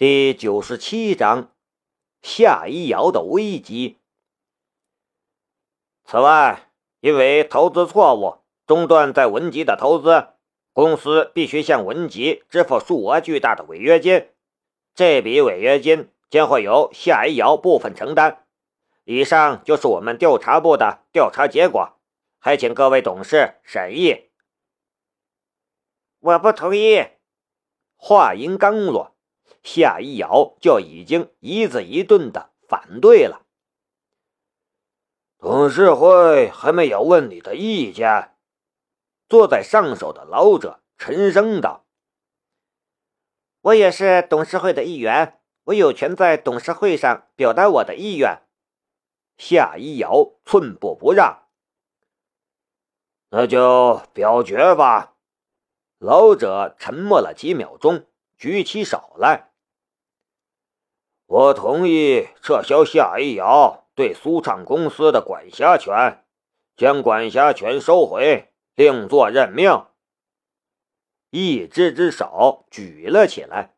第九十七章夏一瑶的危机。此外，因为投资错误中断在文集的投资，公司必须向文集支付数额巨大的违约金。这笔违约金将会由夏一瑶部分承担。以上就是我们调查部的调查结果，还请各位董事审议。我不同意。话音刚落。夏一瑶就已经一字一顿的反对了。董事会还没有问你的意见。坐在上首的老者沉声道：“我也是董事会的一员，我有权在董事会上表达我的意愿。”夏一瑶寸步不让。那就表决吧。老者沉默了几秒钟，举起手来。我同意撤销夏一瑶对苏畅公司的管辖权，将管辖权收回，另作任命。一只只手举了起来，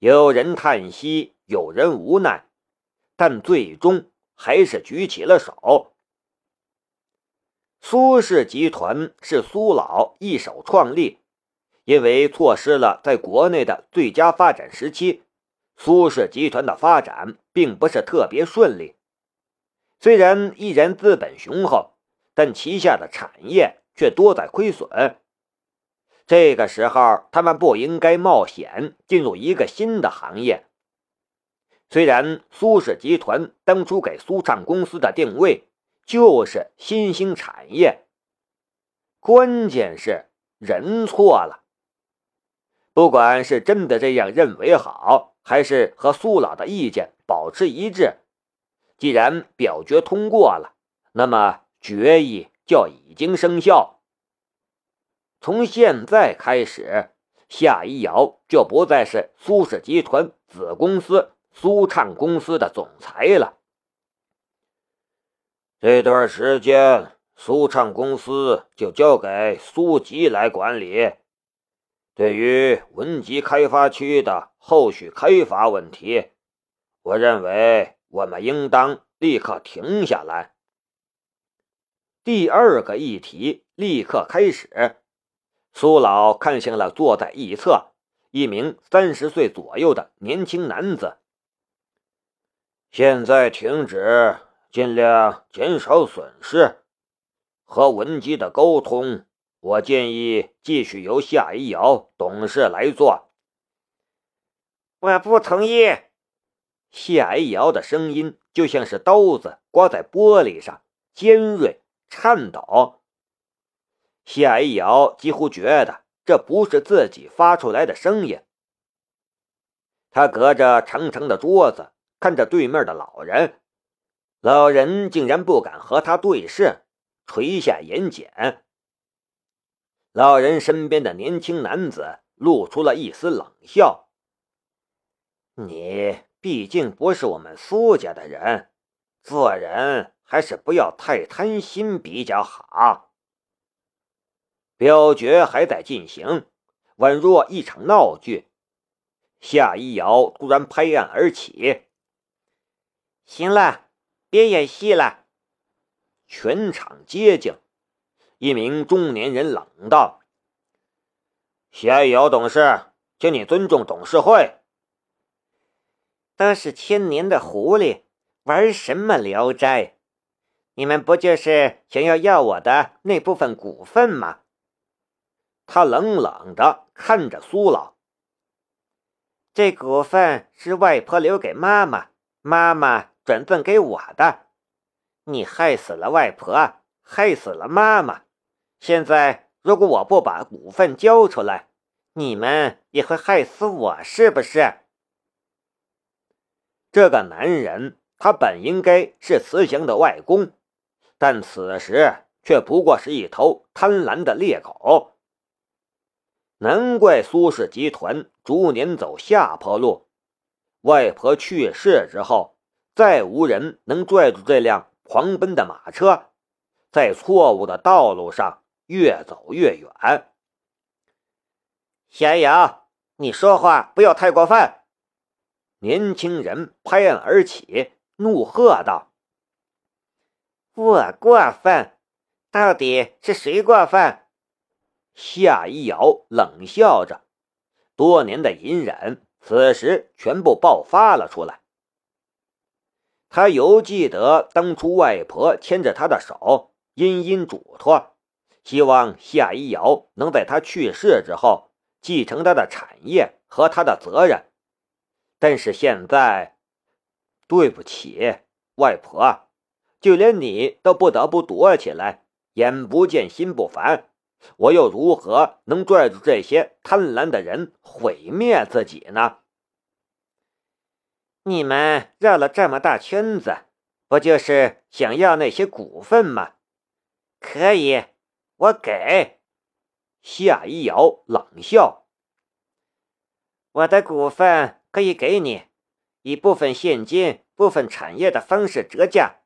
有人叹息，有人无奈，但最终还是举起了手。苏氏集团是苏老一手创立，因为错失了在国内的最佳发展时期。苏氏集团的发展并不是特别顺利，虽然依然资本雄厚，但旗下的产业却多在亏损。这个时候，他们不应该冒险进入一个新的行业。虽然苏氏集团当初给苏畅公司的定位就是新兴产业，关键是人错了。不管是真的这样认为好。还是和苏老的意见保持一致。既然表决通过了，那么决议就已经生效。从现在开始，夏一瑶就不再是苏氏集团子公司苏畅公司的总裁了。这段时间，苏畅公司就交给苏吉来管理。对于文集开发区的后续开发问题，我认为我们应当立刻停下来。第二个议题立刻开始。苏老看向了坐在一侧一名三十岁左右的年轻男子。现在停止，尽量减少损失，和文集的沟通。我建议继续由夏一瑶董事来做。我不同意。夏一瑶的声音就像是刀子刮在玻璃上，尖锐颤抖。夏一瑶几乎觉得这不是自己发出来的声音。他隔着长长的桌子看着对面的老人，老人竟然不敢和他对视，垂下眼睑。老人身边的年轻男子露出了一丝冷笑：“你毕竟不是我们苏家的人，做人还是不要太贪心比较好。”表决还在进行，宛若一场闹剧。夏一瑶突然拍案而起：“行了，别演戏了。”全场皆静。一名中年人冷道：“夏瑶董事，请你尊重董事会。都是千年的狐狸，玩什么聊斋？你们不就是想要要我的那部分股份吗？”他冷冷的看着苏老：“这股份是外婆留给妈妈，妈妈转赠给我的。你害死了外婆，害死了妈妈。”现在，如果我不把股份交出来，你们也会害死我，是不是？这个男人，他本应该是慈祥的外公，但此时却不过是一头贪婪的猎狗。难怪苏氏集团逐年走下坡路。外婆去世之后，再无人能拽住这辆狂奔的马车，在错误的道路上。越走越远。夏瑶，你说话不要太过分。年轻人拍案而起，怒喝道：“我过分！到底是谁过分？”夏一瑶冷笑着，多年的隐忍此时全部爆发了出来。他犹记得当初外婆牵着他的手，殷殷嘱托，希望夏一瑶能在他去世之后继承他的产业和他的责任。但是现在，对不起，外婆，就连你都不得不躲起来，眼不见心不烦。我又如何能拽住这些贪婪的人毁灭自己呢？你们绕了这么大圈子，不就是想要那些股份吗？可以，我给。夏一瑶冷笑：“我的股份可以给你，以部分现金、部分产业的方式折价。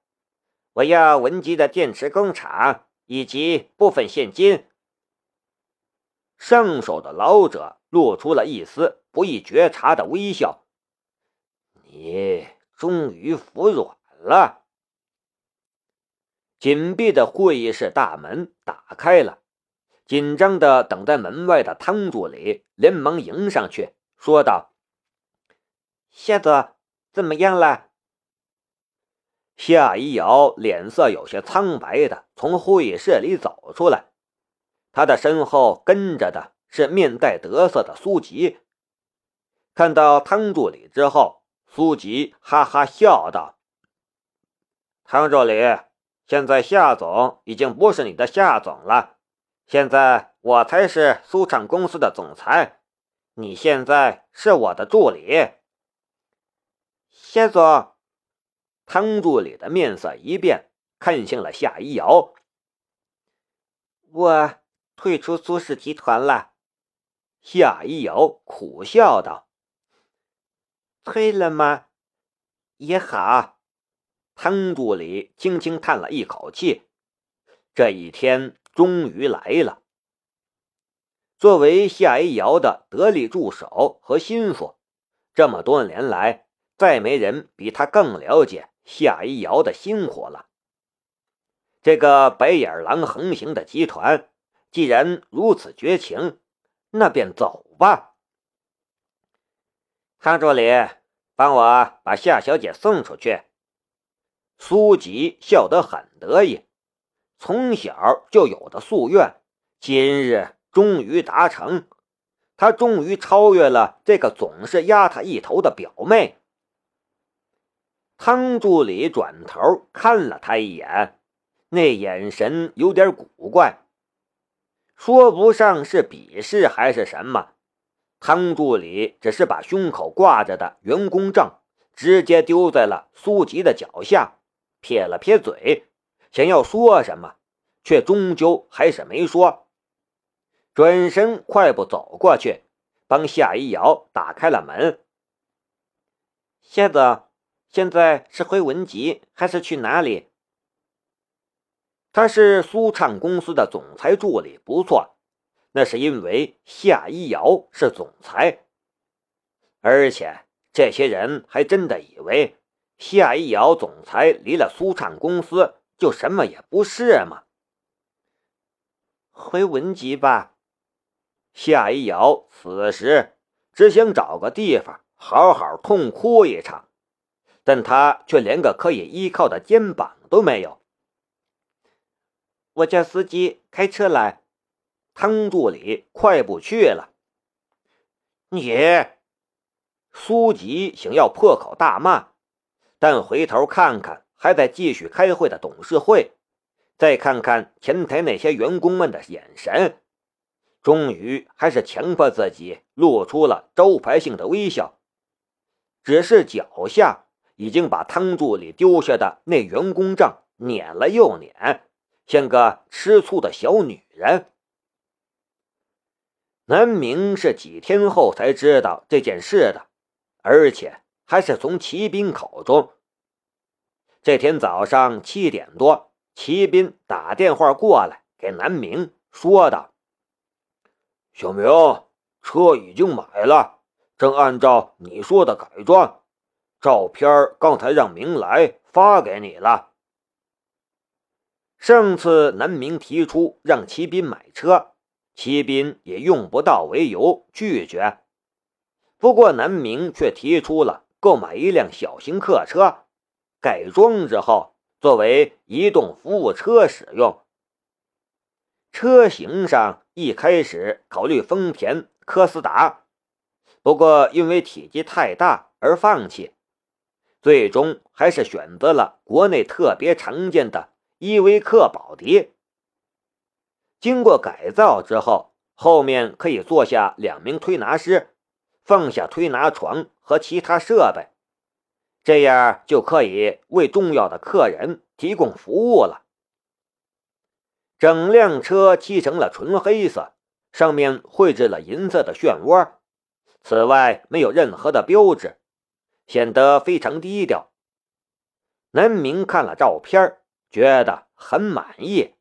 我要文吉的电池工厂以及部分现金。”上手的老者露出了一丝不易觉察的微笑。你终于服软了。紧闭的会议室大门打开了，紧张的等在门外的汤助理连忙迎上去，说道：“夏子，怎么样了？”夏一瑶脸色有些苍白的从会议室里走出来。他的身后跟着的是面带得瑟的苏吉。看到汤助理之后，苏吉哈哈笑道：“汤助理，现在夏总已经不是你的夏总了，现在我才是苏畅公司的总裁，你现在是我的助理。”夏总，汤助理的面色一变，看向了夏一瑶：“我。”退出苏氏集团了，夏一瑶苦笑道：“退了吗？也好。”汤助理轻轻叹了一口气。这一天终于来了。作为夏一瑶的得力助手和心腹，这么多年来，再没人比他更了解夏一瑶的辛苦了。这个白眼狼横行的集团。既然如此绝情，那便走吧。汤助理，帮我把夏小姐送出去。苏吉笑得很得意，从小就有的夙愿，今日终于达成。他终于超越了这个总是压他一头的表妹。汤助理转头看了他一眼，那眼神有点古怪。说不上是鄙视还是什么，汤助理只是把胸口挂着的员工证直接丢在了苏吉的脚下，撇了撇嘴，想要说什么，却终究还是没说。转身快步走过去，帮夏一瑶打开了门。夏子，现在是回文集还是去哪里？他是苏畅公司的总裁助理，不错，那是因为夏一瑶是总裁，而且这些人还真的以为夏一瑶总裁离了苏畅公司就什么也不是吗？回文集吧。夏一瑶此时只想找个地方好好痛哭一场，但他却连个可以依靠的肩膀都没有。我叫司机开车来，汤助理快步去了。你，苏吉想要破口大骂，但回头看看还在继续开会的董事会，再看看前台那些员工们的眼神，终于还是强迫自己露出了招牌性的微笑。只是脚下已经把汤助理丢下的那员工证撵了又撵。像个吃醋的小女人。南明是几天后才知道这件事的，而且还是从骑兵口中。这天早上七点多，骑兵打电话过来给南明，说道：“小明，车已经买了，正按照你说的改装，照片刚才让明来发给你了。上次南明提出让骑兵买车，骑兵也用不到为由拒绝。不过南明却提出了购买一辆小型客车，改装之后作为移动服务车使用。车型上一开始考虑丰田科斯达，不过因为体积太大而放弃，最终还是选择了国内特别常见的依维柯宝迪。经过改造之后，后面可以坐下两名推拿师。放下推拿床和其他设备，这样就可以为重要的客人提供服务了。整辆车漆成了纯黑色，上面绘制了银色的漩涡，此外没有任何的标志，显得非常低调。南明看了照片，觉得很满意。